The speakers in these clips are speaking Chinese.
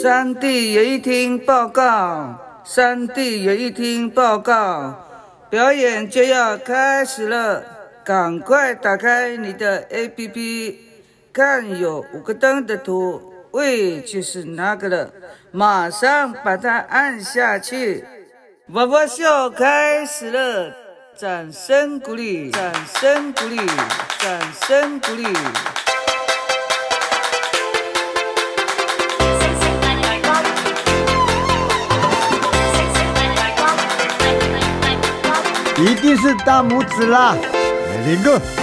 山地演艺厅报告，山地演艺厅报告，表演就要开始了，赶快打开你的 APP，看有五个灯的图，喂，就是那个了，马上把它按下去。娃娃秀开始了，掌声鼓励，掌声鼓励，掌声鼓励。一定是大拇指啦，来，领个。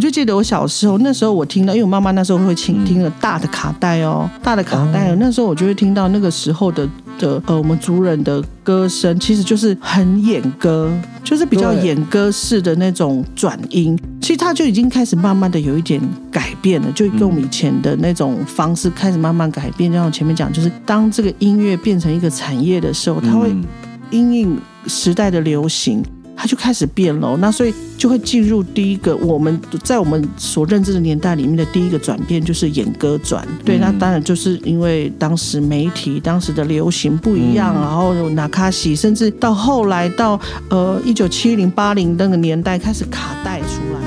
我就记得我小时候，那时候我听到，因为我妈妈那时候会请听了大的卡带哦，大的卡带，哦那时候我就会听到那个时候的的呃，我们族人的歌声，其实就是很演歌，就是比较对演歌式的那种转音。其实它就已经开始慢慢的有一点改变了，就跟我们以前的那种方式开始慢慢改变。就像我前面讲，就是当这个音乐变成一个产业的时候，它会嗯因应时代的流行，它就开始变了。那所以就会进入第一个我们在我们所认知的年代里面的第一个转变，就是演歌转。对，那当然就是因为当时媒体当时的流行不一样，然后有纳卡西，甚至到后来到呃一九七零八零那个年代开始卡带出来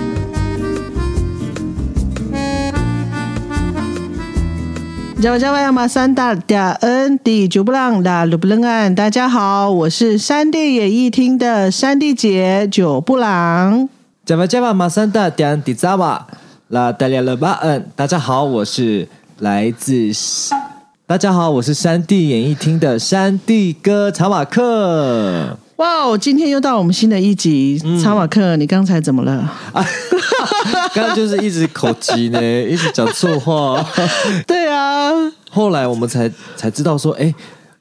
加瓦加瓦亚马三大嗲恩迪九布朗达鲁布楞安，大家好，我是山地演艺厅的山地姐九布朗。Java Java 马三大点迪扎瓦拉达利亚勒巴恩，大家好，我是来自大家好，我是山地演艺厅的山地哥查马克。哇哦，今天又到我们新的一集，查马克，你刚才怎么了？刚刚就是一直口急呢，一直讲错话。对啊，后来我们才才知道说，哎，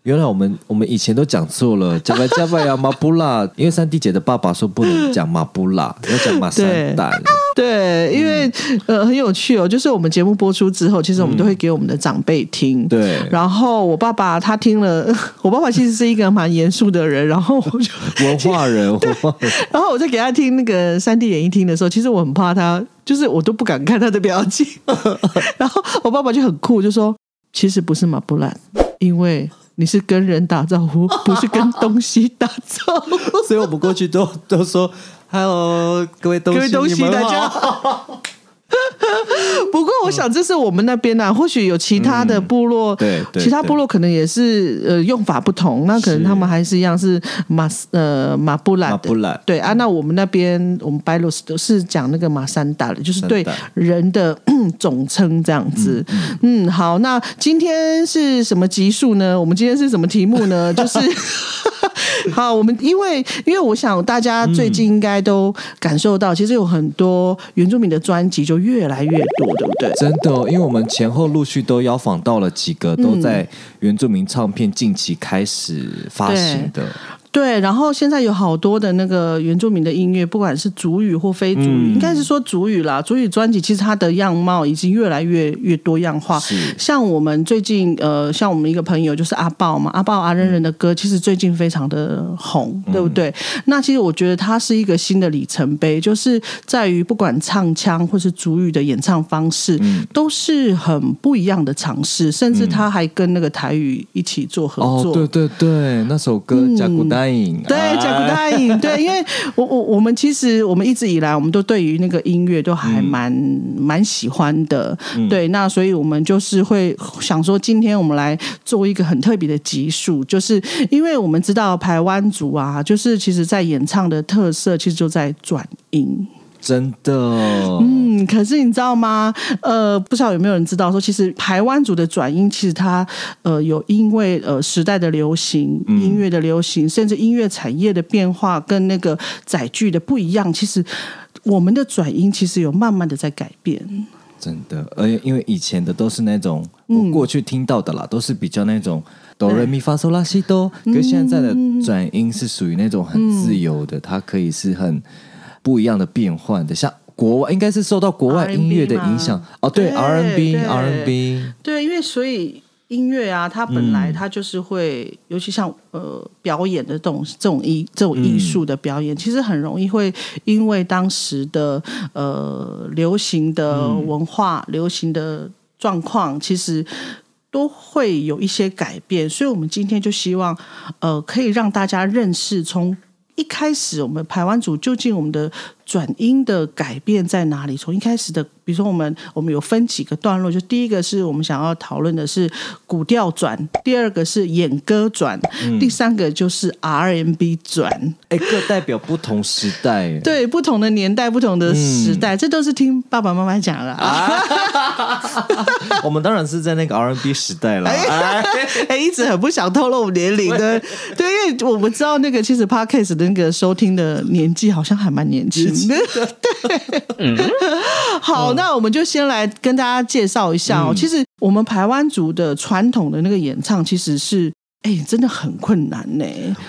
原来我们我们以前都讲错了，Java Java 呀马布拉，因为三弟姐的爸爸说不能讲马布拉，要讲马三蛋。对，因为、呃很有趣哦，就是我们节目播出之后，其实我们都会给我们的长辈听。对然后我爸爸他听了，我爸爸其实是一个蛮严肃的人，然后我就文化人，文化人。然后我在给他听那个三 D 演艺厅的时候，其实我很怕他，就是我都不敢看他的表情。然后我爸爸就很酷，就说：“其实不是马布兰，因为你是跟人打招呼，不是跟东西打招呼。所以我们过去都都说，Hello，各位东西，各位东西，你们大家好。好。”不过，我想这是我们那边啊，或许有其他的部落，嗯对对其他部落可能也是呃用法不同，那可能他们还是一样是马呃马布兰的马布兰对啊，那我们那边我们白罗斯都是讲那个马三达的，就是对人的 总称这样子。嗯好，那今天是什么集数呢？我们今天是什么题目呢？就是 好，我们因为因为我想大家最近应该都感受到，其实有很多原住民的专辑就越来越多，对不对？真的哦、因为我们前后陆续都邀访到了几个都在原住民唱片近期开始发行的，对，然后现在有好多的那个原住民的音乐，不管是主语或非主语，嗯应该是说主语啦。主语专辑其实它的样貌已经越来越越多样化。像我们最近呃，像我们一个朋友就是阿豹嘛，阿豹阿仁仁的歌，其实最近非常的红，对不对？那其实我觉得它是一个新的里程碑，就是在于不管唱腔或是主语的演唱方式，都是很不一样的尝试，甚至他还跟那个台语一起做合哦，作。对对对，那首歌《甲骨丹影》对，哎。甲骨答应，对，因为我我我们其实我们一直以来，我们都对于那个音乐都还蛮蛮、喜欢的，对，那所以我们就是会想说，今天我们来做一个很特别的集数，就是因为我们知道台湾族啊，就是其实在演唱的特色，其实就在转音。真的，嗯，可是你知道吗？呃，不知道有没有人知道说，其实台湾族的转音，其实它呃有因为呃时代的流行、音乐的流行，甚至音乐产业的变化跟那个载具的不一样，其实我们的转音其实有慢慢的在改变。真的，而且因为以前的都是那种我过去听到的啦，都是比较那种哆来咪发嗦拉西哆，可现在的转音是属于那种很自由的，它可以是很不一样的变换的，像。国外应该是受到国外音乐的影响吗哦，对对 R N B 对 R N B，对，因为所以音乐啊，它本来它就是会，尤其像呃表演的这种这种艺这种艺术的表演，其实很容易会因为当时的呃流行的文化、流行的状况，其实都会有一些改变。所以，我们今天就希望呃可以让大家认识从。一开始，我们排湾组究竟我们的转音的改变在哪里？从一开始的。比如说，我们我们有分几个段落，就第一个是我们想要讨论的是古调转，第二个是演歌转，第三个就是 RMB 转。哎，各代表不同时代，对不同的年代、不同的时代，这都是听爸爸妈妈讲了。我们当然是在那个 RMB 时代了。哎，一直很不想透露年龄的，对，因为我们知道那个其实 Podcast 的那个收听的年纪好像还蛮年轻的。对，好。那我们就先来跟大家介绍一下哦。其实我们台湾族的传统的那个演唱，其实是哎，真的很困难呢。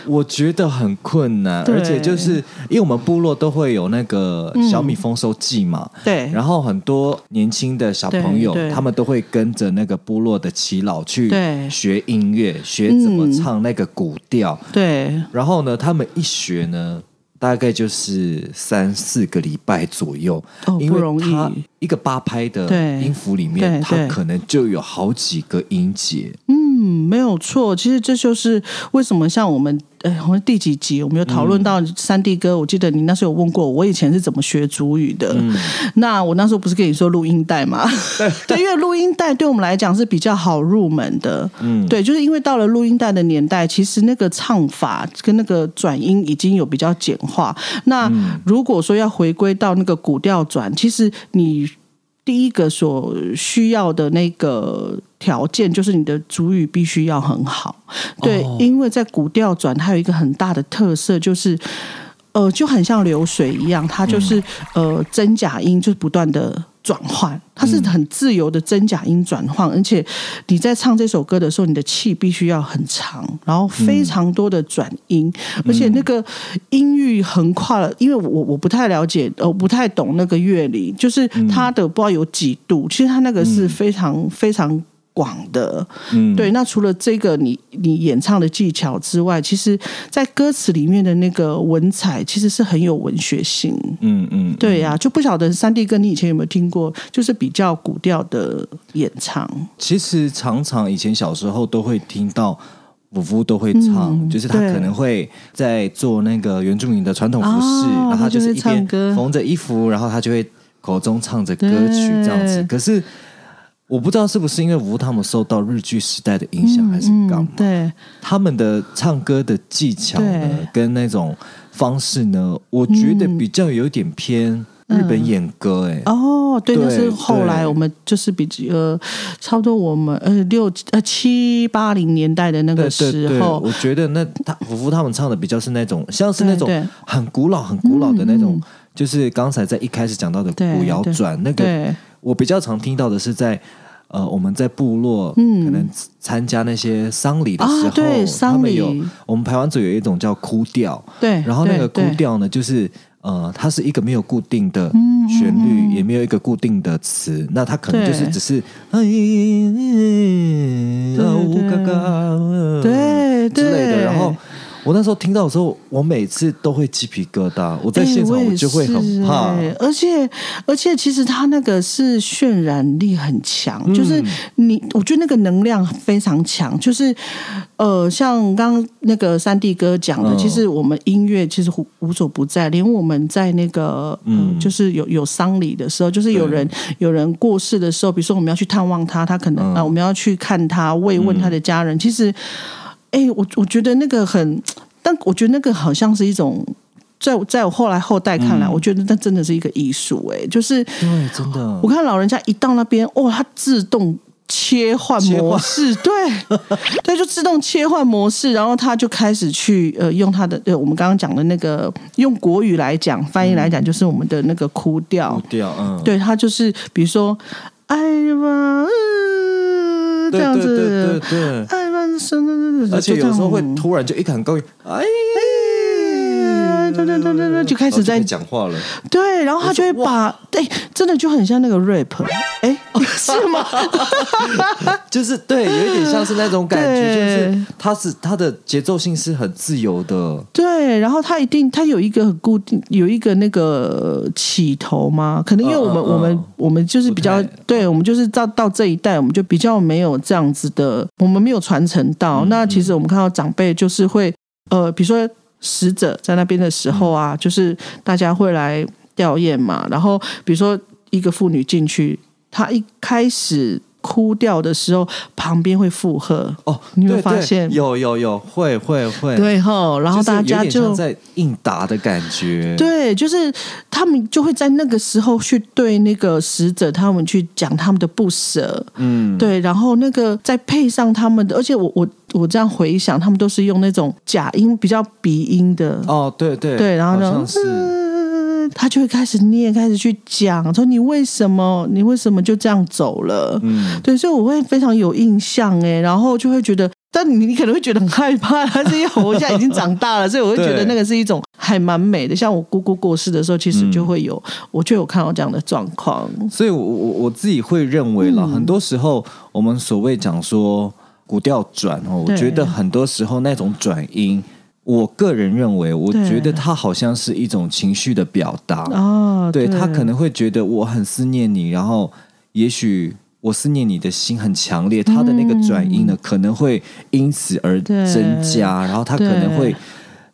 我觉得很困难，而且就是因为我们部落都会有那个小米丰收季嘛，对。然后很多年轻的小朋友，他们都会跟着那个部落的耆老去学音乐，学怎么唱那个古调。对。然后呢，他们一学呢。大概就是三四个礼拜左右，因为它一个八拍的音符里面，它可能就有好几个音节。嗯，没有错。其实这就是为什么像我们，呃，我们第几集我们有讨论到三弟哥？我记得你那时候有问过我，以前是怎么学主语的。那我那时候不是跟你说录音带吗？对，因为录音带对我们来讲是比较好入门的。嗯，对，就是因为到了录音带的年代，其实那个唱法跟那个转音已经有比较简化。那如果说要回归到那个古调转，其实你。第一个所需要的那个条件就是你的主语必须要很好，对，因为在古调转，它有一个很大的特色，就是呃，就很像流水一样，它就是呃真假音就是不断的。转换，它是很自由的真假音转换，而且你在唱这首歌的时候，你的气必须要很长，然后非常多的转音，而且那个音域横跨了，因为我我不太了解，呃，不太懂那个乐理，就是它的不知道有几度，其实它那个是非常非常。广的，嗯，对。那除了这个，你你演唱的技巧之外，其实，在歌词里面的那个文采，其实是很有文学性。嗯嗯，对呀，就不晓得三弟哥，你以前有没有听过，就是比较古调的演唱？其实常常以前小时候都会听到，夫都会唱，就是他可能会在做那个原住民的传统服饰，然后就是一边缝着衣服，然后他就会口中唱着歌曲这样子。可是。我不知道是不是因为吴他们受到日剧时代的影响，还是干嘛？对，他们的唱歌的技巧呢，跟那种方式呢，我觉得比较有点偏日本演歌。哎，哦，对，那是后来我们就是比呃，差不多我们呃六呃七八零年代的那个时候，我觉得那他福福他们唱的比较是那种像是那种很古老、很古老的那种，就是刚才在一开始讲到的古谣转那个，我比较常听到的是在。呃，我们在部落可能参加那些丧礼的时候，他们有我们排湾族有一种叫哭调，对，然后那个哭调呢，就是呃，它是一个没有固定的旋律，也没有一个固定的词，那它可能就是只是哎，对。之类的，然后。我那时候听到的时候，我每次都会鸡皮疙瘩。我在现场我就会很怕，而且而且其实他那个是渲染力很强，就是你我觉得那个能量非常强。就是呃，像刚那个三弟哥讲的，其实我们音乐其实无无所不在，连我们在那个嗯，就是有有丧礼的时候，就是有人有人过世的时候，比如说我们要去探望他，他可能啊，我们要去看他慰问他的家人，其实。哎，我我觉得那个很，但我觉得那个好像是一种，在在我后来后代看来，我觉得那真的是一个艺术。哎，就是对，真的。我看老人家一到那边，哦，他自动切换模式，对，对，就自动切换模式，然后他就开始去呃，用他的呃，我们刚刚讲的那个用国语来讲翻译来讲，就是我们的那个哭调，哭调，嗯，对他就是比如说，哎呀妈。这样子，对对对，而且有时候会突然就一个很高音，哎，对对对对对，就开始在讲话了。对，然后他就会把，哎，真的就很像那个 rap，哎，是吗？就是对，有一点像是那种感觉，就是他是他的节奏性是很自由的。对，然后他一定他有一个很固定，有一个那个起头吗？可能因为我们我们我们就是比较，对我们就是到到这一代，我们就比较没有这样子的，我们没有传承到。那其实我们看到长辈就是会，呃，比如说。死者在那边的时候啊，就是大家会来吊唁嘛。然后比如说一个妇女进去，她一开始哭掉的时候，旁边会附和哦，你会发现有有有会会会对哈。然后大家就在应答的感觉，对，就是他们就会在那个时候去对那个死者他们去讲他们的不舍，嗯，对。然后那个再配上他们的，而且我我。我这样回想，他们都是用那种假音，比较鼻音的。哦，对对对，然后呢，他就会开始念，开始去讲，说你为什么，你为什么就这样走了？嗯，对，所以我会非常有印象哎，然后就会觉得，但你你可能会觉得很害怕，但是因为我现在已经长大了，所以我会觉得那个是一种还蛮美的。像我姑姑过世的时候，其实就会有，我就有看到这样的状况。所以，我我我自己会认为了，很多时候我们所谓讲说。古调转哦，我觉得很多时候那种转音，我个人认为，我觉得他好像是一种情绪的表达哦。对他可能会觉得我很思念你，然后也许我思念你的心很强烈，他的那个转音呢可能会因此而增加，然后他可能会。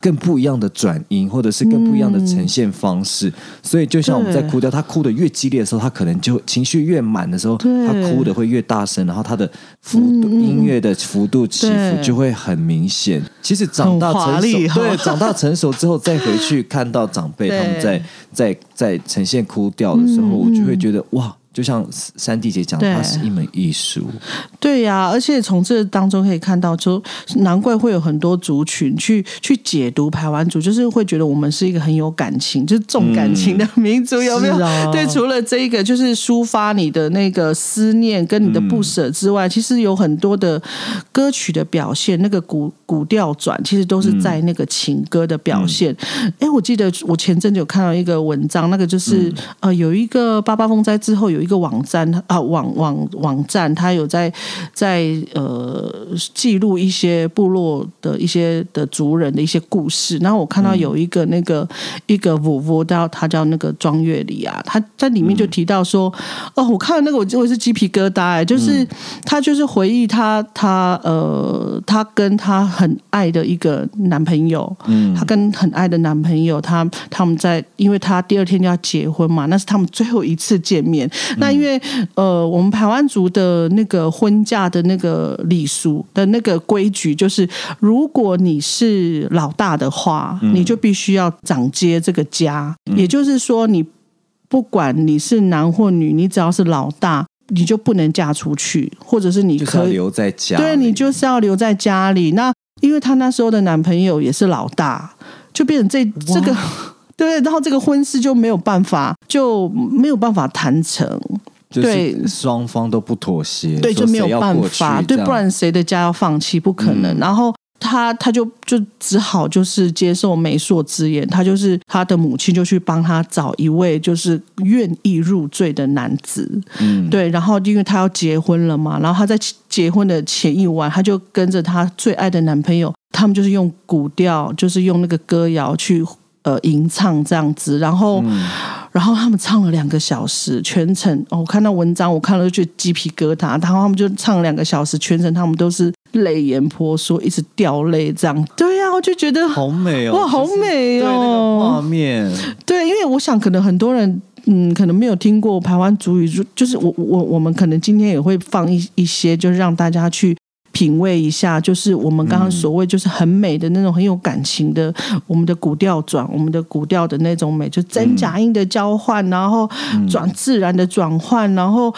更不一样的转音，或者是更不一样的呈现方式，所以就像我们在哭掉，他哭的越激烈的时候，他可能就情绪越满的时候，他哭的会越大声，然后他的幅度音乐的幅度起伏就会很明显。其实长大成熟，对长大成熟之后再回去看到长辈他们在在在呈现哭调的时候，我就会觉得哇。就像三弟姐讲，它是一门艺术。对呀，而且从这当中可以看到，就难怪会有很多族群去去解读排湾族，就是会觉得我们是一个很有感情，就是重感情的民族，有没有？对，除了这一个，就是抒发你的那个思念跟你的不舍之外，其实有很多的歌曲的表现，那个古古调转，其实都是在那个情歌的表现。哎，我记得我前阵子有看到一个文章，那个就是呃，有一个八八风灾之后有。一个网站啊，网网网站，它有在在呃记录一些部落的一些的族人的一些故事。然后我看到有一个那个一个五五叫他叫那个庄月里啊，他在里面就提到说，哦，我看到那个我我是鸡皮疙瘩哎，就是他就是回忆他他呃他跟他很爱的一个男朋友，嗯，他跟很爱的男朋友，他他们在因为他第二天就要结婚嘛，那是他们最后一次见面。那因为呃，我们台湾族的那个婚嫁的那个礼俗的那个规矩，就是如果你是老大的话，你就必须要掌接这个家。也就是说，你不管你是男或女，你只要是老大，你就不能嫁出去，或者是你可以留在家。对你就是要留在家里。那因为她那时候的男朋友也是老大，就变成这这个。对，然后这个婚事就没有办法，就没有办法谈成，对，双方都不妥协，对，就没有办法，对，不然谁的家要放弃？不可能。然后他他就就只好就是接受媒妁之言，他就是他的母亲就去帮他找一位就是愿意入赘的男子，嗯，对。然后因为他要结婚了嘛，然后他在结婚的前一晚，他就跟着他最爱的男朋友，他们就是用古调，就是用那个歌谣去。呃，吟唱这样子，然后，然后他们唱了两个小时，全程哦，我看到文章，我看了就鸡皮疙瘩。然后他们就唱了两个小时，全程他们都是泪眼婆娑，一直掉泪这样。对呀，我就觉得好美哦，哇，好美哦，画面。对，因为我想，可能很多人嗯，可能没有听过台湾主语，就就是我我我们可能今天也会放一一些，就是让大家去。品味一下，就是我们刚刚所谓就是很美的那种很有感情的，我们的古调转，我们的古调的那种美，就真假音的交换，然后转自然的转换，然后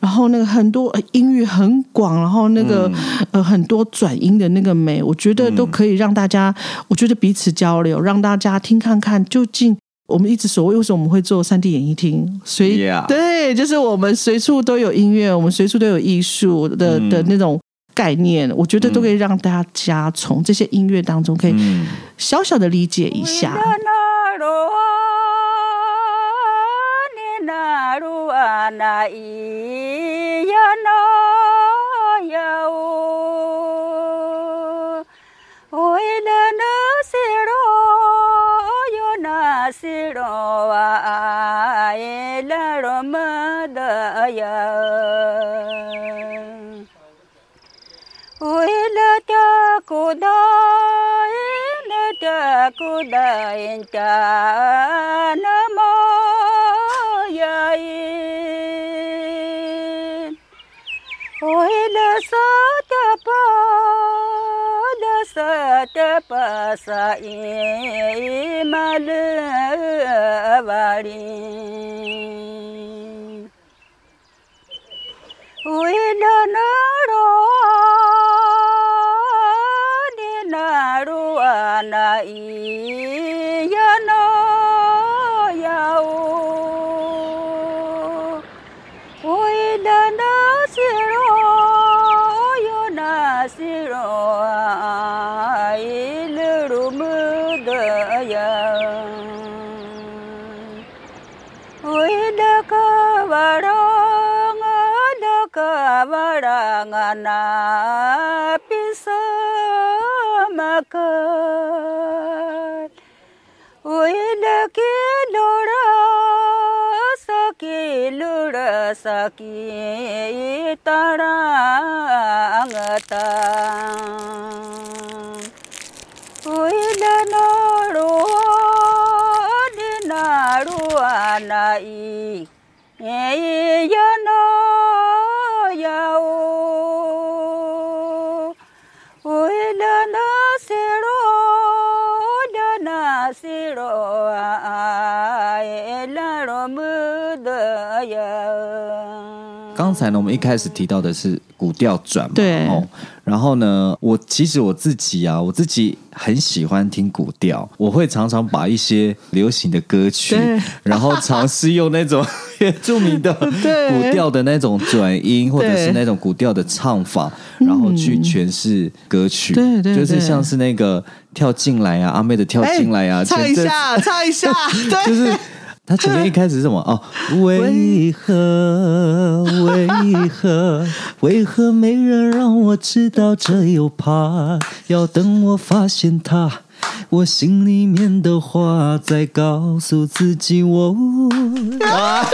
然后那个很多音域很广，然后那个呃很多转音的那个美，我觉得都可以让大家，我觉得彼此交流，让大家听看看究竟我们一直所谓为什么我们会做三 D 演艺厅，所以对，就是我们随处都有音乐，我们随处都有艺术的的那种。概念，我觉得都可以让大家从这些音乐当中，可以小小的理解一下。cha cụ đời nơ cha cụ đời cha nơ mô dây. Ôi, nơ sa cha pa nơ sa cha pa sa i ma lơ va ri. Ôi, nơ nơ rồi na pisa makal uile ki lora saki lora saki tarangata uile no ro ni na ru anai ye ya no yao raw 刚才呢，我们一开始提到的是古调转嘛，对。哦，然后呢，我其实我自己啊，我自己很喜欢听古调，我会常常把一些流行的歌曲，然后尝试用那种 原住民的对。古调的那种转音，或者是那种古调的唱法，然后去诠释歌曲，对对对就是像是那个跳进来啊，阿妹的跳进来啊，哎唱一下，唱一下，对，就是他前面一开始是什么哦？为何为何为何没人让我知道这有怕？要等我发现他，我心里面的话在告诉自己我，啊，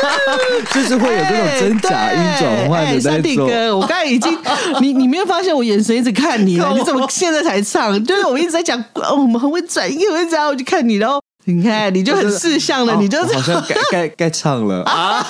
就是会有这种真假音转换哎的那种。山地哥，我刚才已经，你你没有发现我眼神一直看你了？你怎么现在才唱？就是我一直在讲，哦，我们很会转音，很会这样，我就看你，然后你看你就很识相了，哦你就好像该该该唱了啊！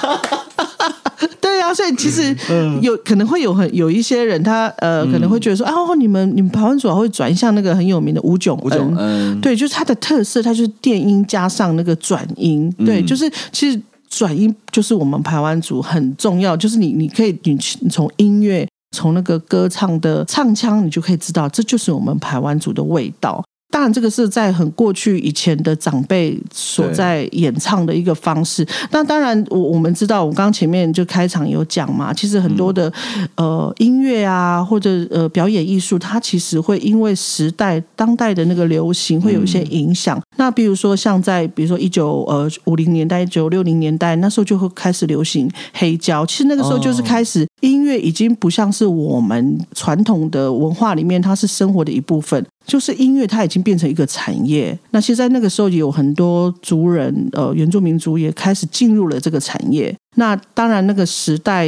对啊，所以其实嗯有可能会有很有一些人，他呃可能会觉得说，啊，哦你们你们台湾主要会转向那个很有名的吴炯吴炯恩对，就是他的特色，他就是电音加上那个转音，对，嗯就是其实转音就是我们台湾组很重要，就是你你可以你从音乐。从那个歌唱的唱腔，你就可以知道，这就是我们台湾族的味道。当然，这个是在很过去以前的长辈所在演唱的一个方式。那当然，我我们知道，我刚刚前面就开场有讲嘛，其实很多的、呃音乐啊，或者呃表演艺术，它其实会因为时代当代的那个流行会有一些影响。那比如说像在比如说一九呃五零年代、一九六零年代，那时候就会开始流行黑胶。其实那个时候就是哦开始音乐已经不像是我们传统的文化里面，它是生活的一部分。就是音乐，它已经变成一个产业。那其实，在那个时候，也有很多族人，呃，原住民族也开始进入了这个产业。那当然，那个时代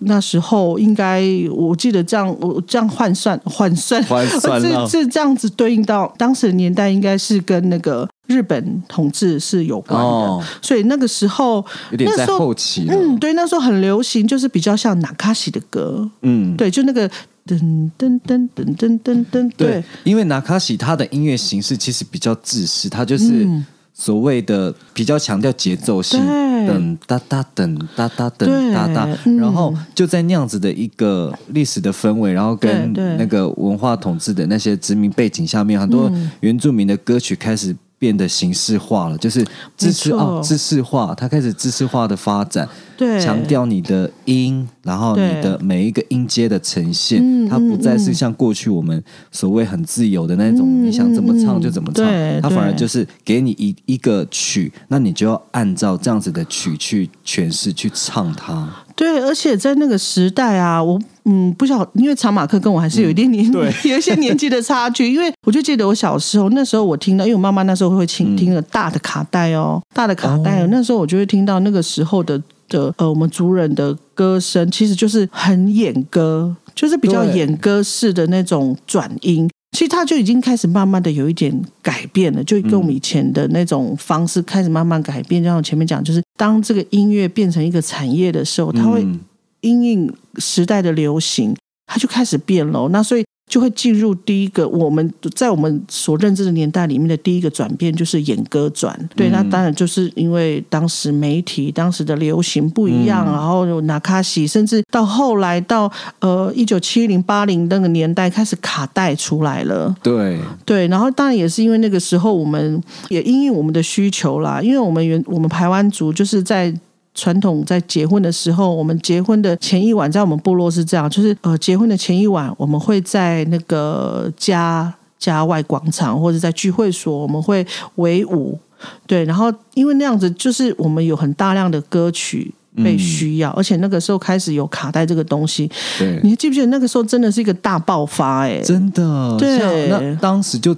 那时候，应该我记得这样，我这样换算换算换算这样子对应到当时的年代，应该是跟那个日本统治是有关的。哦所以那个时候，有点在后期，嗯，对，那时候很流行，就是比较像纳卡西的歌，嗯，对，就那个噔噔噔噔噔噔噔，对，因为纳卡西他的音乐形式其实比较自私，他就是嗯。所谓的比较强调节奏性，对。噔哒哒噔哒哒对噔哒哒，嗯。然后就在那样子的一个历史的氛围，然后跟那个文化统治的那些殖民背景下面，很多嗯。原住民的歌曲开始变得形式化了，就是知识哦，知识化，它开始知识化的发展，对。强调你的音，然后你的每一个音阶的呈现，嗯它不再是嗯像过去我们所谓很自由的那种，嗯你想怎么唱就怎么唱，它反而就是给你一一个曲，那你就要按照这样子的曲去诠释去唱它。对，而且在那个时代啊，我嗯不晓，因为查马克跟我还是有一点年，对 有一些年纪的差距。因为我就记得我小时候，那时候我听到，因为我妈妈那时候会请听了大的卡带哦，大的卡带哦，那时候我就会听到那个时候的的呃我们族人的歌声，其实就是很演歌，就是比较对演歌式的那种转音。其实它就已经开始慢慢的有一点改变了，就跟我们以前的那种方式开始慢慢改变。就像我前面讲，就是当这个音乐变成一个产业的时候，它会嗯因应时代的流行，它就开始变了。那所以就会进入第一个我们在我们所认知的年代里面的第一个转变，就是演歌转。对，嗯那当然就是因为当时媒体、当时的流行不一样，嗯然后有纳卡西，甚至到后来到呃一九七零八零那个年代开始卡带出来了。对，对，然后当然也是因为那个时候我们也因应我们的需求啦，因为我们原我们台湾族就是在。传统在结婚的时候，我们结婚的前一晚，在我们部落是这样，就是呃，结婚的前一晚，我们会在那个家家外广场或者在聚会所，我们会围舞，对，然后因为那样子，就是我们有很大量的歌曲被需要，而且那个时候开始有卡带这个东西，对，你还记不记得那个时候真的是一个大爆发、哎，真的，对那当时就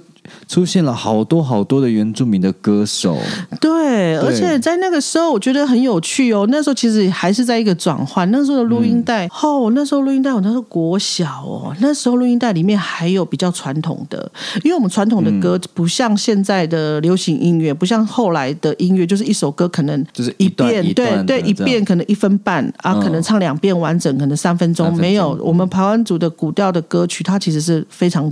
出现了好多好多的原住民的歌手，对，而且在那个时候，我觉得很有趣哦。那时候其实还是在一个转换。那时候的录音带，哦，那时候录音带，我那时候国小哦，那时候录音带里面还有比较传统的，因为我们传统的歌不像现在的流行音乐，不像后来的音乐，就是一首歌可能就是一段遍，对对，一遍可能一分半啊，嗯可能唱两遍完整，可能三分钟。三分钟没有，我们台湾族的古调的歌曲，它其实是非常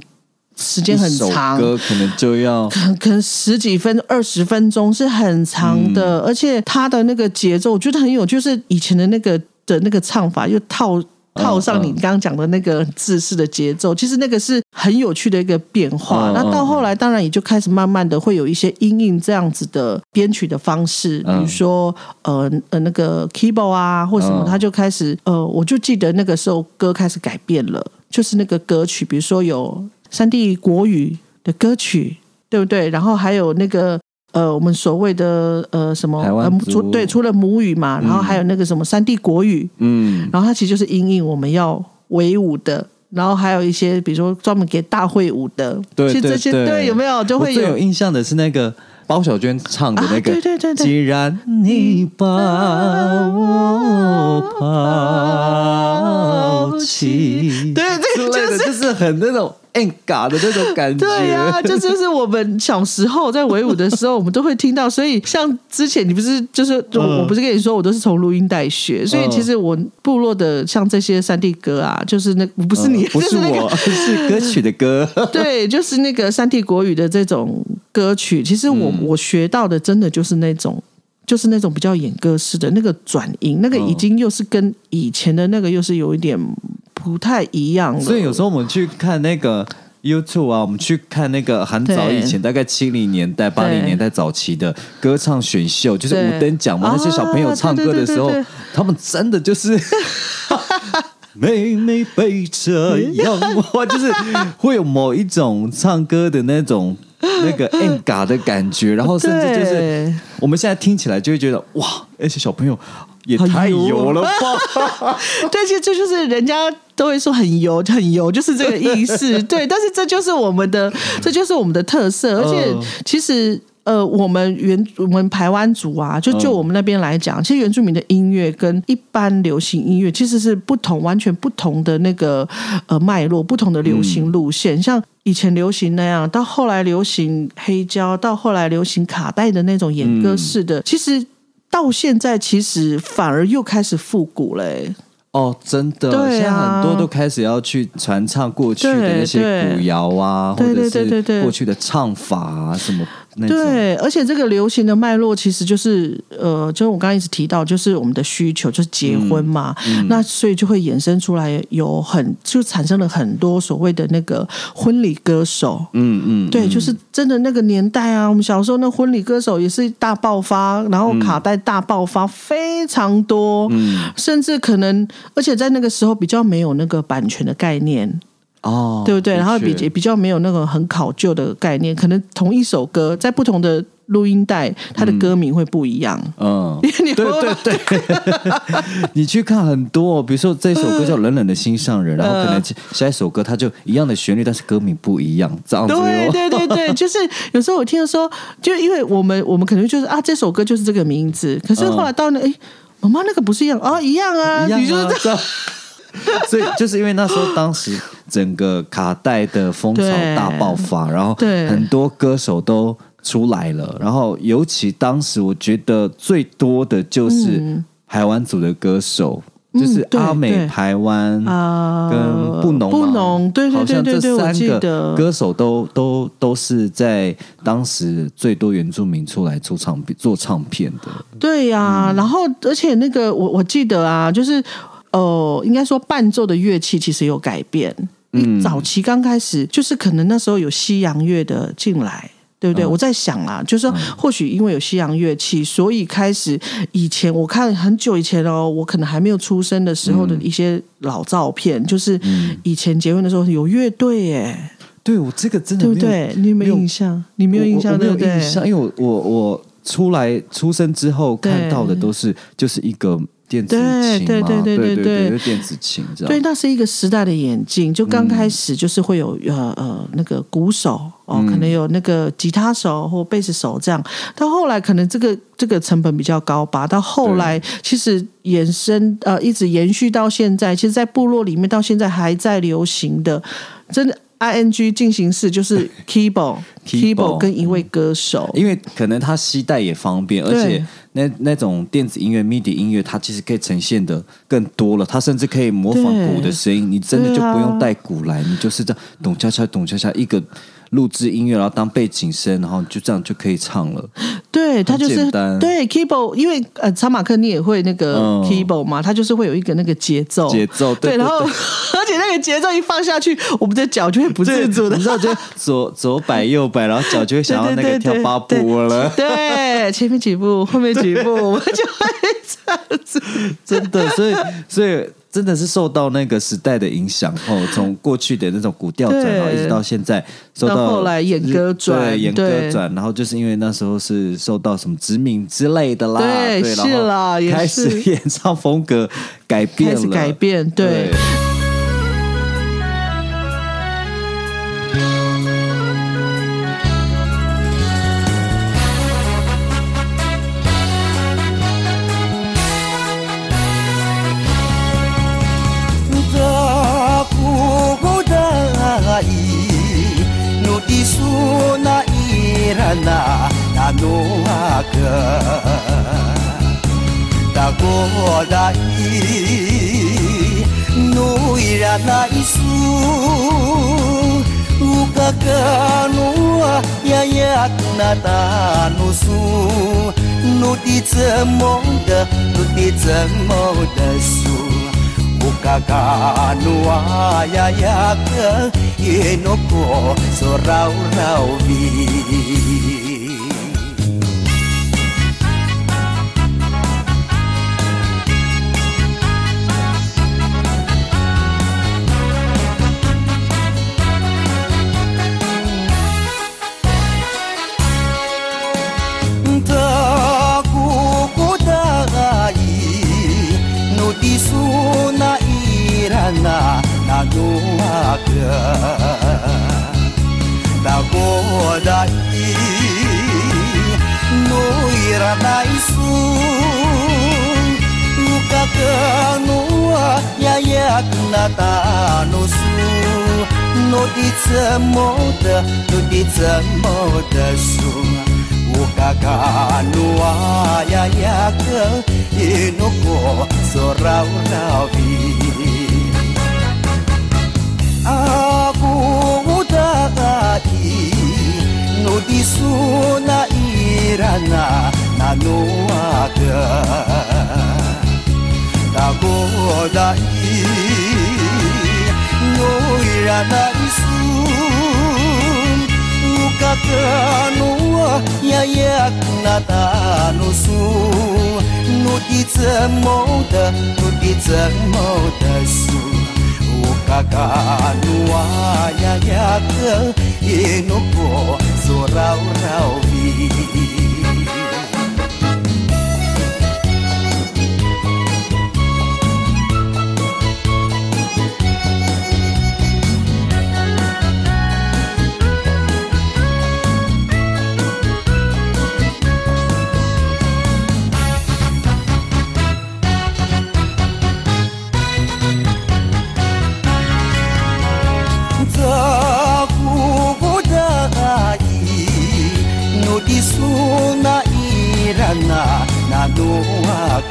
时间很长，歌可能就要可能十几分、二十分钟是很长的，嗯。而且他的那个节奏，我觉得很有，就是以前的那个的那个唱法，又套套上你嗯。刚刚讲的那个自式的节奏，其实那个是很有趣的一个变化。嗯那到后来，当然也就开始慢慢的会有一些音应这样子的编曲的方式，比嗯如说呃呃那个 keyboard 啊或什么，嗯。他就开始呃，我就记得那个时候歌开始改变了，就是那个歌曲，比如说有山地国语的歌曲，对不对？然后还有那个呃，我们所谓的呃什么台湾呃除对，除了母语嘛，然后还有那个什么三 D 国语，嗯，然后它其实就是因应我们要维舞的。然后还有一些，比如说专门给大会舞的，对其实这些对对。有没有？就会我最有有印象的是那个包小娟唱的那个，啊对对对对既然你把我抛弃，对对之类的，就是很那种 en 嘎的那种感觉。对呀、这就是我们小时候在维舞的时候，我们都会听到。所以像之前你不是就是我嗯我不是跟你说，我都是从录音带学，所以其实我部落的像这些山地歌啊，就是那不是你，嗯不就是那个我，是歌曲的歌。对，就是那个山地国语的这种歌曲，其实我、嗯我学到的真的就是那种。就是那种比较演歌式的那个转音，那个已经又是跟以前的那个又是有一点不太一样了。所以有时候我们去看那个 YouTube 啊，我们去看那个很早以前，大概七零年代、八零年代早期的歌唱选秀，就是五等奖嘛，啊那些小朋友唱歌的时候对对对对对，他们真的就是。妹妹背着阳花，就是会有某一种唱歌的那种 那个 en 嘎的感觉，然后甚至就是我们现在听起来就会觉得哇，而且小朋友也太油油了吧！对，其实这就是人家都会说很油，很油，就是这个意思。对，但是这就是我们的，这就是我们的特色。而且嗯其实。呃，我们原我们台湾族啊，就就嗯我们那边来讲，其实原住民的音乐跟一般流行音乐其实是不同，完全不同的那个呃脉络，不同的流行路线。像以前流行那样，到后来流行黑胶，到后来流行卡带的那种演歌式的，其实到现在其实反而又开始复古嘞、欸。哦，真的，现在很多都开始要去传唱过去的那些古谣啊，或者是过去的唱法啊，什么那种。对，而且这个流行的脉络其实就是呃，就是我刚刚一直提到，就是我们的需求就是结婚嘛，那所以就会衍生出来有很就产生了很多所谓的那个婚礼歌手，嗯嗯，对，就是真的那个年代啊，我们小时候那婚礼歌手也是大爆发，然后卡带大爆发非常多，嗯。甚至可能，而且在那个时候比较没有那个版权的概念，哦，对不对？然后比也比较没有那个很考究的概念，可能同一首歌在不同的录音带，它的歌名会不一样。嗯，你对会对对，你去看很多、哦，比如说这首歌叫《冷冷的心上人》，然后可能下一首歌它就一样的旋律，但是歌名不一样，这样子、哦。对对对对，就是有时候我听的时候，就因为我们我们可能就是啊，这首歌就是这个名字，可是后来到那哎，妈妈那个不是一样啊，一样啊，你就是啊，这样。所以就是因为那时候，当时整个卡带的风潮大爆发，然后对。很多歌手都出来了，然后尤其当时我觉得最多的就是台湾组的歌手，就是阿美台湾啊跟布农嘛。布农对对好像这对对对我三记得。个歌手都都都是在当时最多原住民出来出唱片做唱片的，对呀、嗯。然后而且那个我我记得啊，就是呃，应该说伴奏的乐器其实有改变。嗯早期刚开始就是可能那时候有西洋乐的进来。对不对？嗯我在想啊，就是说，或许因为有西洋乐器，所以开始以前我看很久以前哦，我可能还没有出生的时候的一些老照片，就是以前结婚的时候有乐队耶，对我这个真的对不对？你有没有印象？你没有印象我我对不对？没有印象，因为我我我出来出生之后看到的都是就是一个电子琴嘛，对对对对对对电子琴这样。对，那是一个时代的演进。就刚开始就是会有、呃呃那个鼓手哦，可能有那个吉他手或贝斯手这样。到后来可能这个这个成本比较高吧。到后来其实延伸呃一直延续到现在，其实，在部落里面到现在还在流行的，真的 I N G 进行式就是 keyboard Keyboard 跟一位歌手。因为可能他携带也方便，而且那那种电子音乐、MIDI 音乐，它其实可以呈现的更多了。它甚至可以模仿鼓的声音，你真的就不用带鼓来，你就是这样咚恰恰咚恰恰一个录制音乐，然后当背景声，然后就这样就可以唱了。对，它就是对 keyboard，因为呃，查马克你也会那个嗯 keyboard 嘛，它就是会有一个那个节奏，节奏对对然后 而且那个节奏一放下去，我们的脚就会不自主的你知道，就左左摆右摆，然后脚就会想要那个跳八对步了。对，前面几步，后面几步，我们就会这样子。真的，所以所以真的是受到那个时代的影响哦，从过去的那种古调转，对然后一直到现在，受到到后来演歌转对演歌转，然后就是因为那时候是受到什么殖民之类的啦，对对，是啦也是。演唱风格改变了，开始改变对 ayaknya Yenoko sorau rau vi だきのいらないすうかくのはややくなたのすのいつもだのいつもですおかかのはややくいのこそらうなび Aku tak の理想ないらななのあがだごだいのいらないすうかたのはややくなたのすのきつもだのきつもだす kakanu ayayaka inupo เราเรามี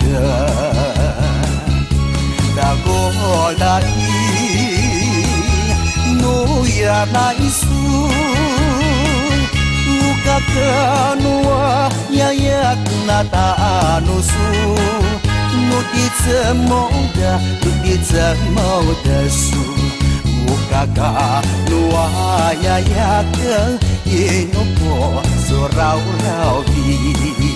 cửa đã có đại núi đại xuống uka cơ nua ya ya na ta nu su. Nu ti tse mo da nu ti tse mo da su. Uka ka nua ya ya cơ ye no po so rau rau vi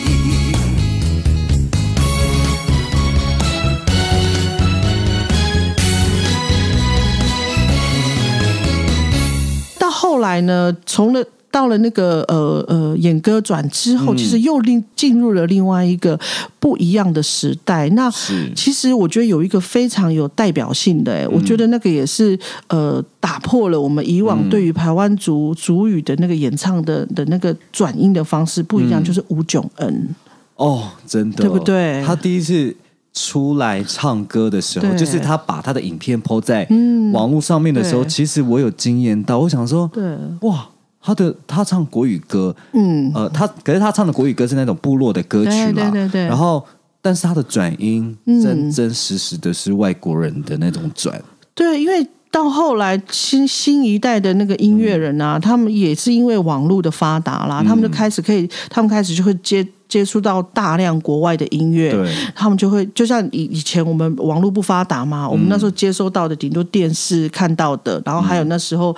后来呢，从了。到了那个呃呃演歌转之后，其实又另进入了另外一个不一样的时代。那其实我觉得有一个非常有代表性的、欸，我觉得那个也是呃打破了我们以往对于台湾族族语的那个演唱的的那个转音的方式不一样，就是吴炯恩。哦，真的，对不对他第一次出来唱歌的时候，就是他把他的影片 PO 在嗯。网络上面的时候，对。其实我有惊艳到，我想说，对，哇，他的他唱国语歌，嗯，呃，他可是他唱的国语歌是那种部落的歌曲对啦，对对对。然后但是他的转音嗯。真真实实的是外国人的那种转，对，因为到后来新新一代的那个音乐人啊，他们也是因为网络的发达啦，他们就开始可以，他们开始就会接接触到大量国外的音乐，对。他们就会就像以以前我们网络不发达嘛，我们那时候接收到的顶多电视看到的，然后还有那时候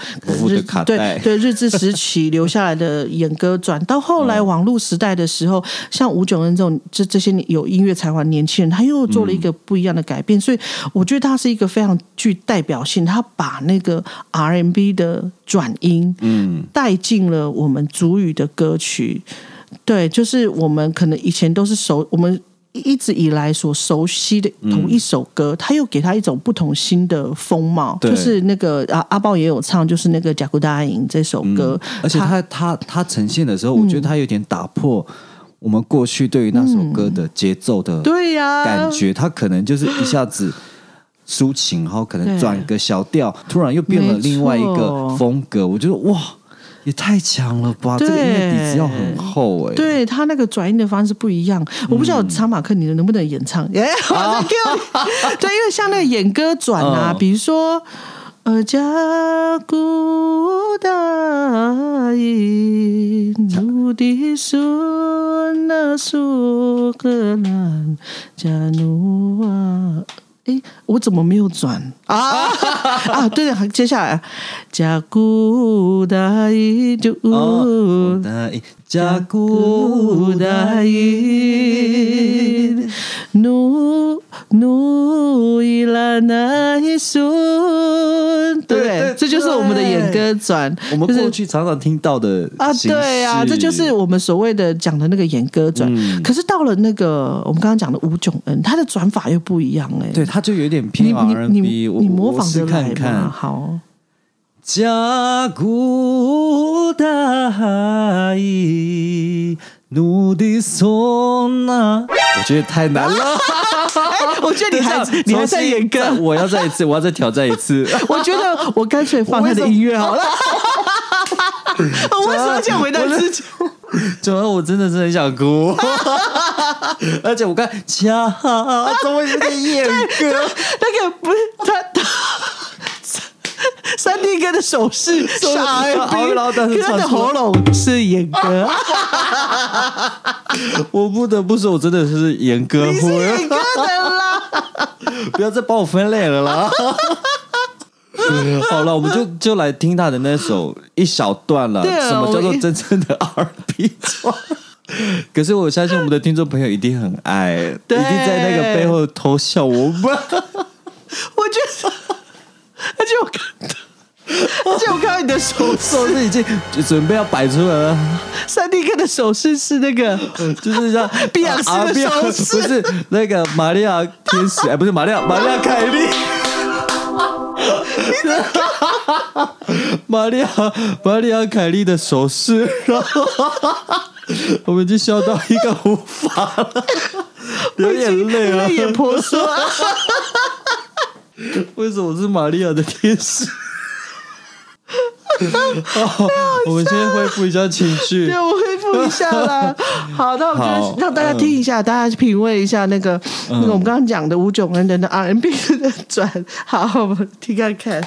对对日治时期留下来的演歌转，到后来网络时代的时候，像吴炯恩这种这这些有音乐才华年轻人，他又做了一个不一样的改变，所以我觉得他是一个非常具代表性，他把那个 R&B 的转音，嗯，带进了我们主语的歌曲。对，就是我们可能以前都是熟，我们一直以来所熟悉的同一首歌，他又给他一种不同新的风貌。对。就是那个阿阿豹也有唱，就是那个《贾古达营》这首歌，嗯而且他他他呈现的时候，我觉得他有点打破我们过去对于那首歌的节奏的对呀、感觉，他可能就是一下子抒情，然后可能对。转个小调，突然又变了另外一个风格。我觉得哇，也太强了吧！这个音乐底子要很厚哎、对他那个转音的方式不一样，我不知道查马克你能不能演唱？耶、我在你 对，因为像那个演歌转啊，嗯比如说。呃，加古达伊努的孙那苏格兰加努啊，诶，我怎么没有转？啊？啊，对了，接下来加古达伊就哦，加古达伊努努伊拉那伊孙，对不对？这就是我们的演歌转，我们就是过去常常听到的啊，形对啊，这就是我们所谓的讲的那个演歌转。嗯可是到了那个我们刚刚讲的吴炯恩，他的转法又不一样哎、对，他就有点偏你 R&B，你模仿我试得来？看看。好，加古达伊努的索纳，我觉得太难了。我觉得你还 你还在演歌，我要再一次，我要再挑战一次。我觉得我干脆放他的音乐好了。我为什么要讲回到之前？主要我真的是很想哭，而且我看恰怎么有点演歌？那个不是他他。三 D 哥，的手势是 R&B，然后但是可他的喉咙是演歌，我不得不说，我真的是严哥你是演歌的啦。不要再把我分类了啦。好了，我们就就来听他的那首一小段了。什么叫做真正的 R&B 创？可是我相信我们的听众朋友一定很爱，一对定在那个背后偷笑我们。我觉得，而且我看到，而且我看到你的手手是已经准备要摆出来了，三 D 哥的手势是那个，就是像碧昂斯的手势不是那个玛利亚天使，哎，不是玛利亚，玛利亚凯莉。玛利亚，玛利亚凯莉的手势，然 后我们已经笑到一个无法了，流眼泪了。泪眼婆娑。为什么是玛利亚的天使？好，我们先恢复一下情绪对，。我恢复一下啦。好，那我们就让大家听一下，大家品味一下那个、那个我们刚刚讲的五种人的 R&B 的转。好，我们听看看。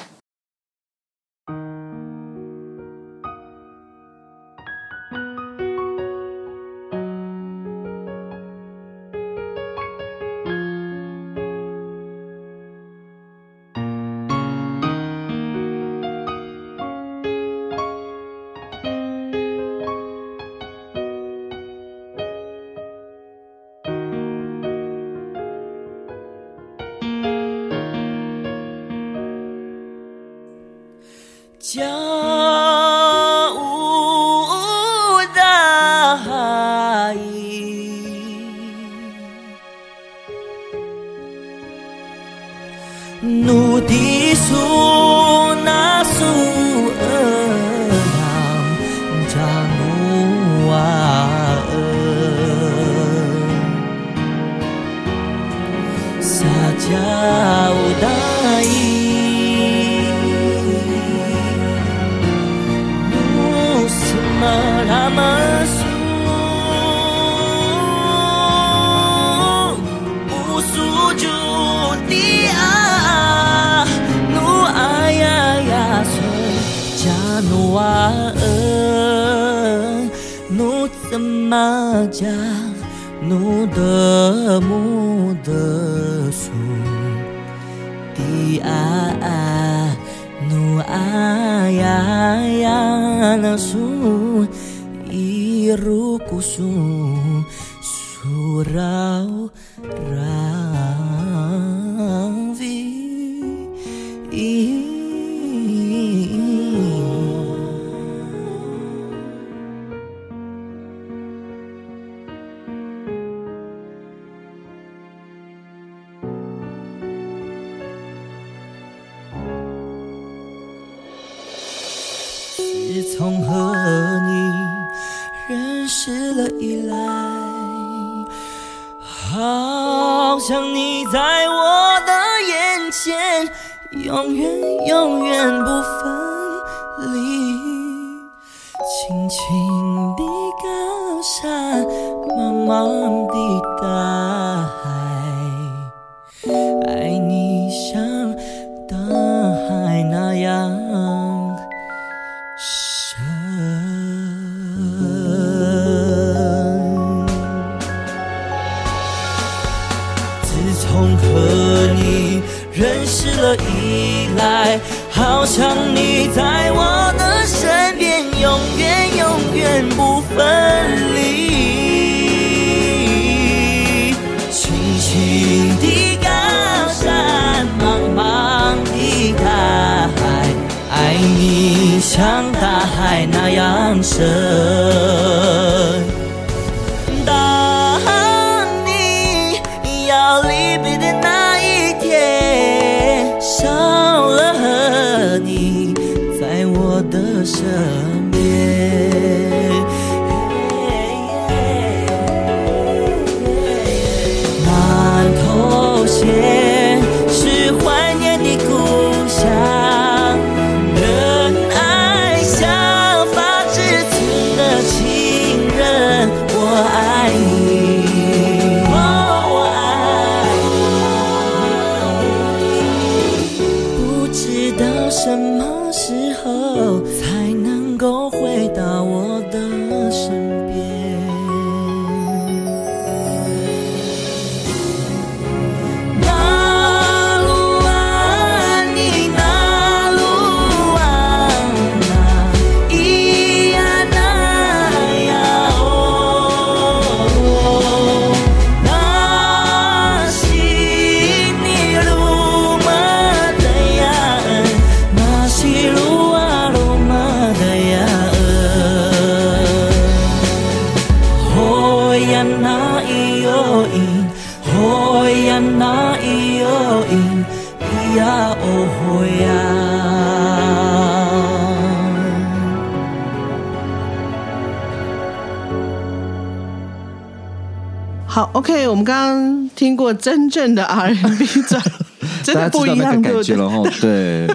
的 R&B 转，真的不一样，对不对？对，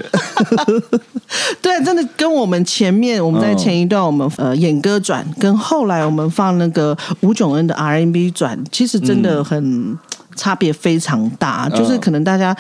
对，真的跟我们前面我们在前一段我们、呃演歌转，跟后来我们放那个吴炯恩的 R&B 转，其实真的很、差别非常大，就是可能大家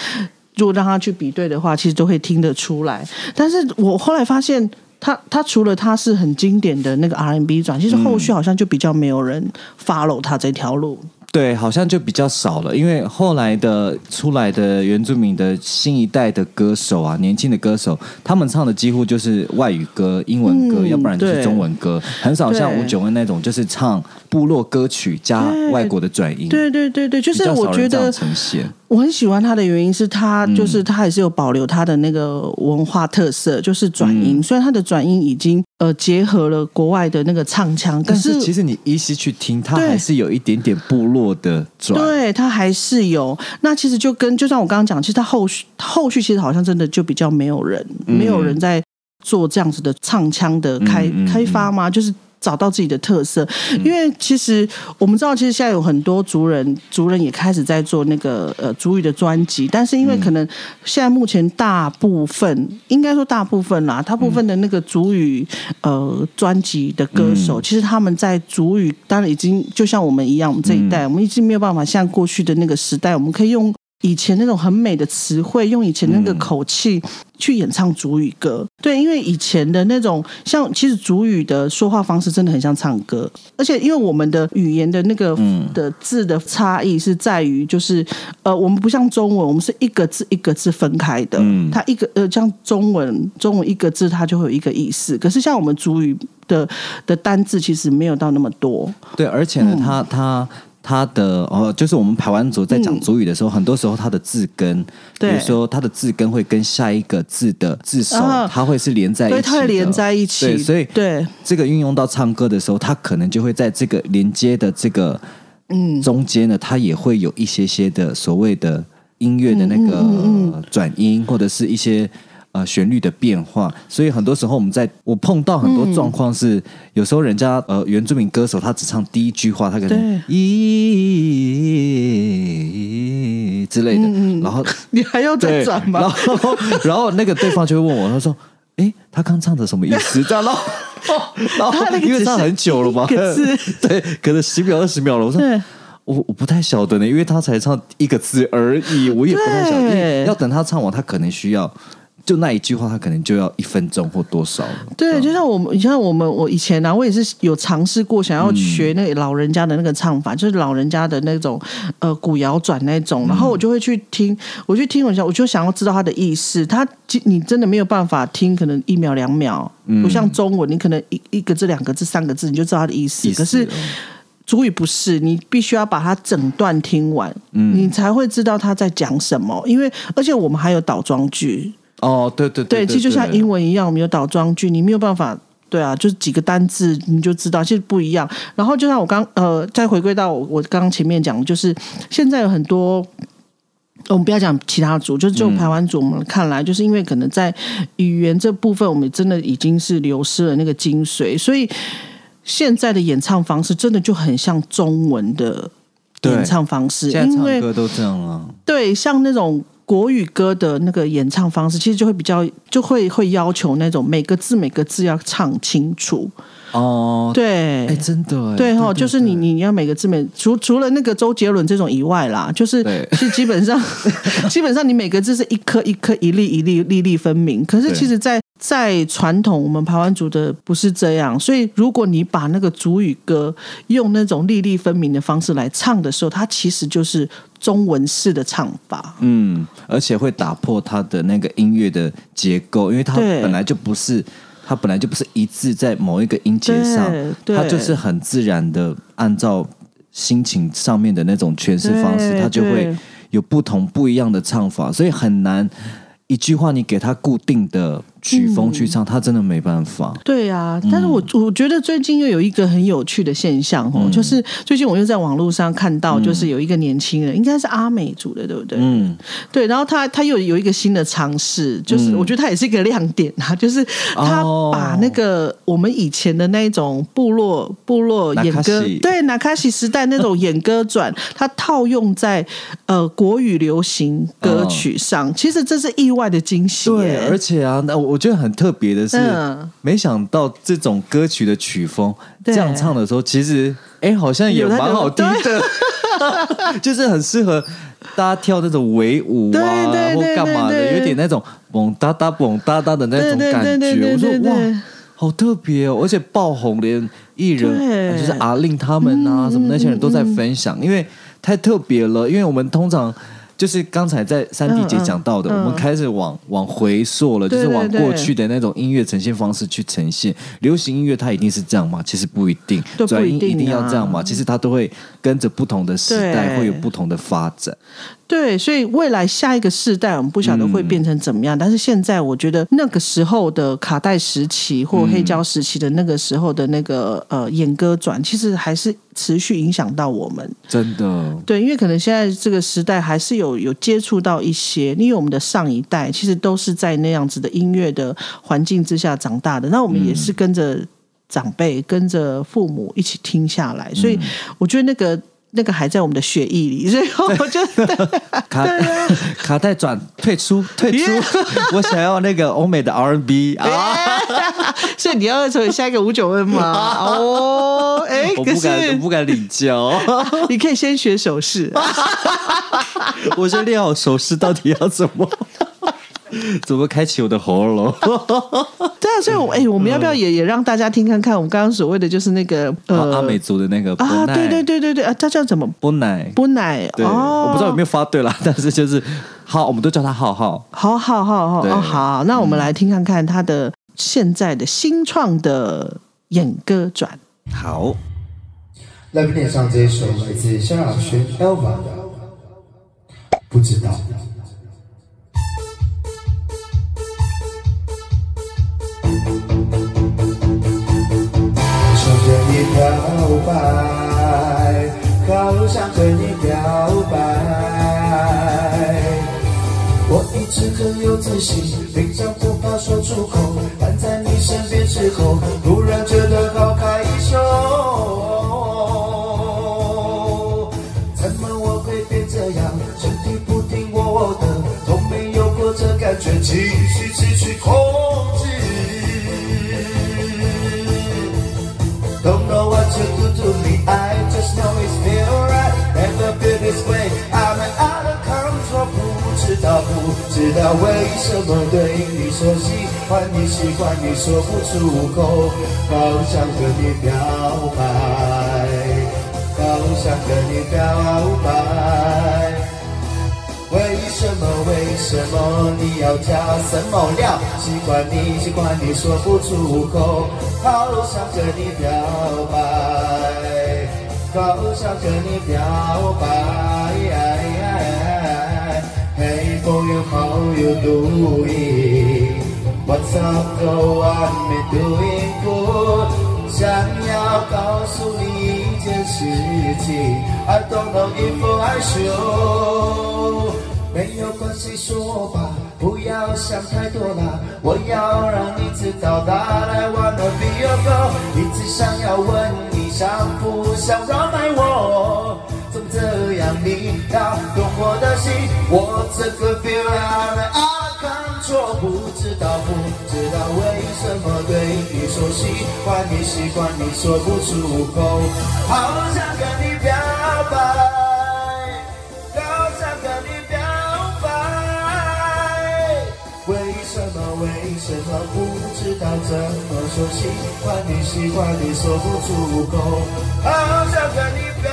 如果让他去比对的话，其实都会听得出来。但是我后来发现。他他除了他是很经典的那个 R&B 转，其实后续好像就比较没有人 follow 他这条路。对，好像就比较少了，因为后来的出来的原住民的新一代的歌手啊，年轻的歌手，他们唱的几乎就是外语歌、英文歌，嗯要不然就是中文歌，很少像对吴九恩那种，就是唱部落歌曲加外国的转音。对对对对，就是我觉得呈现。我很喜欢他的原因是他就是他还是有保留他的那个文化特色，就是转音。虽然他的转音已经呃结合了国外的那个唱腔，但是是其实你依稀去听，它对还是有一点点部落的转。对他还是有。那其实就跟就像我刚刚讲，其实他后续后续其实好像真的就比较没有人，没有人在做这样子的唱腔的开、嗯嗯嗯开发吗？就是。找到自己的特色，因为其实我们知道，其实现在有很多族人，族人也开始在做那个呃族语的专辑，但是因为可能现在目前大部分，应该说大部分啦，大部分的那个族语呃专辑的歌手，其实他们在族语当然已经就像我们一样，我们这一代，我们已经没有办法像过去的那个时代，我们可以用以前那种很美的词汇，用以前那个口气去演唱主语歌。对，因为以前的那种像，其实主语的说话方式真的很像唱歌，而且因为我们的语言的那个的字的差异是在于，就是呃，我们不像中文，我们是一个字一个字分开的。嗯它一个呃，像中文，中文一个字它就会有一个意思，可是像我们主语的的单字其实没有到那么多。对，而且嗯呢，他他他的哦，就是我们排湾族在讲主语的时候，很多时候它的字根，比如说它的字根会跟下一个字的字首，啊它会是连在一起对，的，它会连在一起，对，所以对。这个运用到唱歌的时候，它可能就会在这个连接的这个嗯。中间呢，它也会有一些些的所谓的音乐的那个嗯。转音，或者是一些。呃，旋律的变化，所以很多时候我们在我碰到很多状况是，有时候人家呃原住民歌手他只唱第一句话，他可能对咦之类的，然后 你还要再对，转吗？然后然后那个对方就会问我，他说：“哎，他刚唱的什么意思？”这样，然后 然后因为唱很久了嘛，一个字 对，可能十秒二十秒了。我说。我我不太晓得呢，因为他才唱一个字而已，我也不太晓得。要等他唱完，他可能需要就那一句话，他可能就要一分钟或多少了。对，就像我们，你像我们，我以前啊，我也是有尝试过想要学那个老人家的那个唱法，就是老人家的那种呃古谣转那种，然后我就会去听，我去听，我想我就想要知道他的意思。他你真的没有办法听，可能一秒两秒，不像中文，你可能一一个字、两个字、三个字你就知道他的意思。意思可是哦主语不是，你必须要把它整段听完，你才会知道他在讲什么。因为而且我们还有倒装句，哦，对对对，对，其实就像英文一样，我们有倒装句，你没有办法。对啊，就是几个单字你就知道，其实不一样。然后就像我刚呃，再回归到我我刚刚前面讲，就是现在有很多。我们不要讲其他组，就是就台湾组，我们看来，就是因为可能在语言这部分，我们真的已经是流失了那个精髓，所以现在的演唱方式真的就很像中文的演唱方式，因为唱歌都这样啊。对，像那种国语歌的那个演唱方式，其实就会比较就会会要求那种每个字每个字要唱清楚。哦，对，哎，真的哎，对哈，就是你你要每个字每除除了那个周杰伦这种以外啦，就是对是基本上 基本上你每个字是一颗一颗一粒一粒粒粒分明。可是其实在，在传统我们排湾族的不是这样，所以如果你把那个主语歌用那种粒粒分明的方式来唱的时候，它其实就是中文式的唱法。嗯，而且会打破它的那个音乐的结构，因为它本来就不是，它本来就不是一致在某一个音节上对，它就是很自然的按照心情上面的那种诠释方式，它就会有不同不一样的唱法，所以很难一句话你给它固定的曲风去唱，他真的没办法。对啊，但是我我觉得最近又有一个很有趣的现象哦，就是最近我又在网络上看到，就是有一个年轻人，应该是阿美族的，对不对？嗯，对，然后他他又有一个新的尝试，就是我觉得他也是一个亮点啊，就是他哦把那个我们以前的那种部落部落演歌对纳卡西时代那种演歌转，他套用在呃国语流行歌曲上，其实这是意外的惊喜对，而且啊，那我觉得很特别的是，嗯没想到这种歌曲的曲风对这样唱的时候，其实哎，好像也蛮好听的，就是很适合大家跳那种维舞对啊，或干嘛的，有点那种蹦哒哒蹦哒哒的那种感觉。我说哇。好特别哦，而且爆红，连艺人就是阿令他们啊，什么那些人都在分享，因为太特别了。因为我们通常就是刚才在三弟姐讲到的，嗯嗯我们开始往往回溯了，就是往过去的那种音乐呈现方式去呈现。流行音乐它一定是这样吗？其实不一定，转音一定要这样吗？其实它都会跟着不同的时代会有不同的发展。对，所以未来下一个世代，我们不晓得会变成怎么样。但是现在，我觉得那个时候的卡带时期或黑胶时期的那个时候的那个呃演歌转，其实还是持续影响到我们。真的，对，因为可能现在这个时代还是有有接触到一些，因为我们的上一代其实都是在那样子的音乐的环境之下长大的，那我们也是跟着长辈、跟着父母一起听下来，所以我觉得那个。那个还在我们的血液里，所以我就 卡啊卡带转退出退出，我想要那个欧美的 R&B 啊！所以你要成为下一个吴九恩吗？哦，哎，我不敢，我不敢领教。你可以先学手势。我先练好手势，到底要怎么 怎么开启我的喉咙？对啊，所以我哎，我们要不要也也让大家听看看我们刚刚所谓的就是那个呃阿美族的那个啊，对对对对对啊，它叫怎么？波奈，波奶对，哦，我不知道有没有发对啦，但是就是好，我们都叫他浩浩。好好好好哦，好，那我们来听看看他的现在的新创的演歌转。好，来宾点上这一首来自萧亚轩 Elva 的《不知道》。表白，好想对你表白。我一直很有自信，平常不怕说出口，但在你身边之后，突然觉得好害羞。怎么我会变这样？身体不听我的，从没有过这感觉，情绪失去控 what you do to me, I just know it's feel right. Never feel this way, I'm out of control. 不知道，不知道为什么对你说喜欢你，喜欢你说不出口，好想跟你表白，好想跟你表白。 为什么？为什么你要加什么料？喜欢你，喜欢你说不出口，好想跟你表白，好想跟你表白。Hey boy, how you doing? What's up, go on, me doing good? 想要告诉你一件事情，I don't know if I should。没有关系，说吧，不要想太多啦。我要让你知道，that I wanna be your girl。一直想要问你，想不想让爱我？怎么这样？你要懂我的心，我这个 feel out of control。不知道，不知道为什么对你说喜欢你，喜欢你说不出口，好想跟不知道怎么说喜欢你？喜欢你说不出口，好想跟你表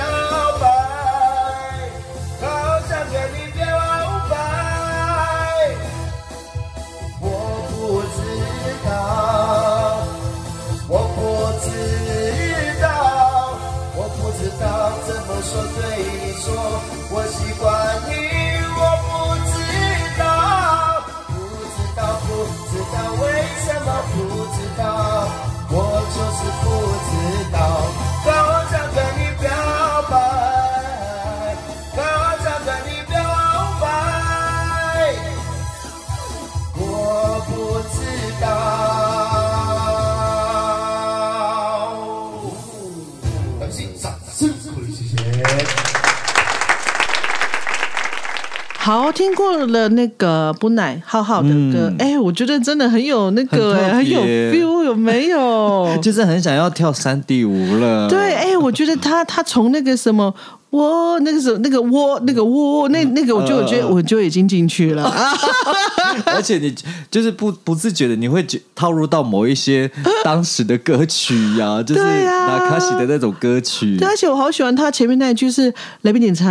好，听过了那个不奶浩浩的歌，哎、我觉得真的很有那个、很有 feel，有没有？就是很想要跳三 D 舞了。对，哎、我觉得他他从那个什么。我那个时候那个窝那个窝那那个我就我觉得我就已经进去了啊！而且你就是不不自觉的，你会觉套入到某一些当时的歌曲呀、就是那卡西的那种歌曲。对，而且我好喜欢他前面那一句是来宾点唱，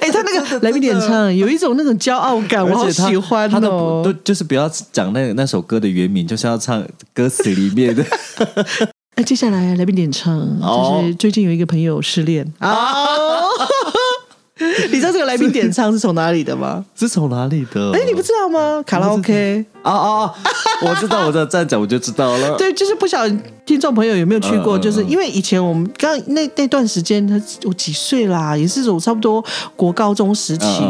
哎、他那个来宾点唱有一种那种骄傲感，我好喜欢他的就是不要讲那那首歌的原名，就是要唱歌词里面的。那，接下来来宾点唱，哦就是最近有一个朋友失恋哦。你知道这个来宾点唱是从哪里的吗？是从哪里的？哎，你不知道吗？卡拉 OK。啊啊！啊 我知道，我知道，这样讲我就知道了。对，就是不晓得听众朋友有没有去过，就是因为以前我们刚那那段时间，他我几岁啦，也是我差不多国高中时期，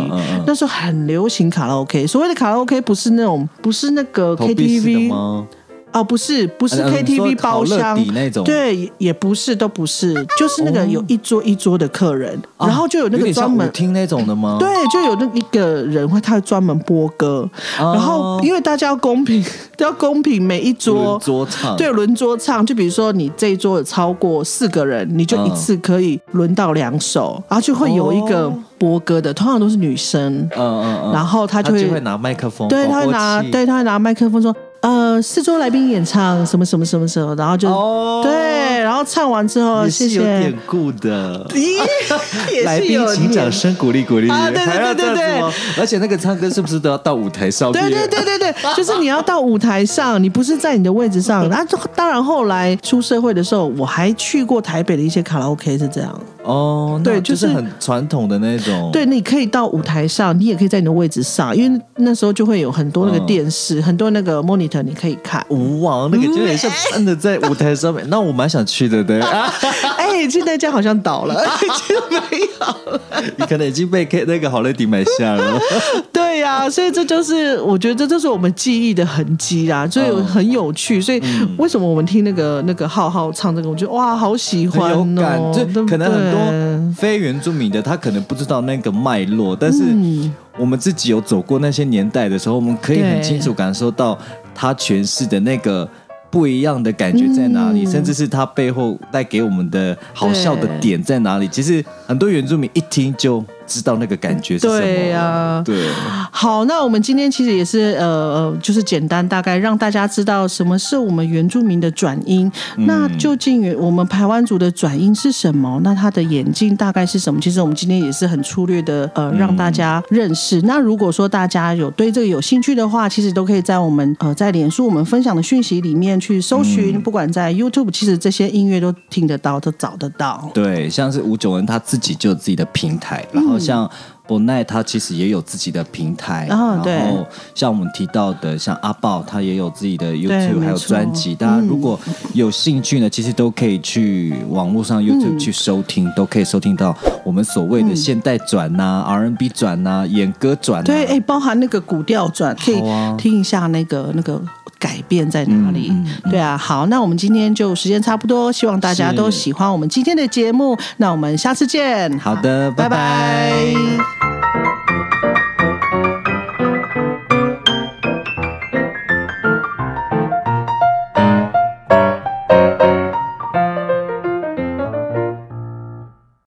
那时候很流行卡拉 OK。所谓的卡拉 OK 不是那种不是那个 KTV 吗？哦，不是不是 KTV 包厢对，也也不是，都不是，就是那个有一桌一桌的客人，然后就有那个专门舞厅那种的吗？对，就有那一个人会，他会专门播歌，哦。然后因为大家要公平，都 要公平，每一桌轮桌唱。对，轮桌唱。就比如说你这一桌有超过四个人，你就一嗯。次可以轮到两首，然后就会有一个哦。播歌的，通常都是女生，嗯嗯嗯，然后他他就会会拿麦克风，对，他会拿对，他会拿麦克风说。呃，四周来宾演唱什么什么什么什么，然后就、哦对，然后唱完之后，也谢谢是有典。故的。咦，也来宾请掌声鼓励鼓励，啊对对对对对而且那个唱歌是不是都要到舞台上面？对对对对对，就是你要到舞台上，你不是在你的位置上。然后当然后来出社会的时候，我还去过台北的一些卡拉 OK 是这样。哦，对就是很传统的那种。对，你可以到舞台上，你也可以在你的位置上，因为那时候就会有很多那个嗯电视，很多那个 monitor 你可以看。舞王那个就很像真的在舞台上面，那我蛮想去的，对。哎，现在家好像倒了，已经没有了。你可能已经被那个好乐迪买下了。对呀、所以这就是我觉得这就是我们记忆的痕迹啦，所以嗯很有趣。所以为什么我们听那个那个浩浩唱这个，我觉得哇，好喜欢哦，就可能多非原住民的，他可能不知道那个脉络，但是嗯我们自己有走过那些年代的时候，我们可以很清楚感受到他诠释的那个。不一样的感觉在哪里？嗯甚至是他背后带给我们的好笑的点在哪里？其实很多原住民一听就知道那个感觉是什么。对呀对，好，那我们今天其实也是呃呃，就是简单大概让大家知道什么是我们原住民的转音。嗯那究竟我们台湾族的转音是什么？那他的演进大概是什么？其实我们今天也是很粗略的呃，让大家认识。那如果说大家有对这个有兴趣的话，其实都可以在我们呃在脸书我们分享的讯息里面去搜寻，不管在 YouTube，其实这些音乐都听得到，都找得到。对，像是吴九文他自己就有自己的平台，然后像博奈他其实也有自己的平台，然后像我们提到的像阿豹，他也有自己的 YouTube 还有专辑，大家如果有兴趣呢，其实都可以去网络上 YouTube 去收听，都可以收听到我们所谓的现代转呐、R&B 转呐、演歌转、呐。对，哎、包含那个古调转，可以听一下那个那个改变在哪里。对啊，好，那我们今天就时间差不多，希望大家都喜欢我们今天的节目。那我们下次见。好的，拜拜拜拜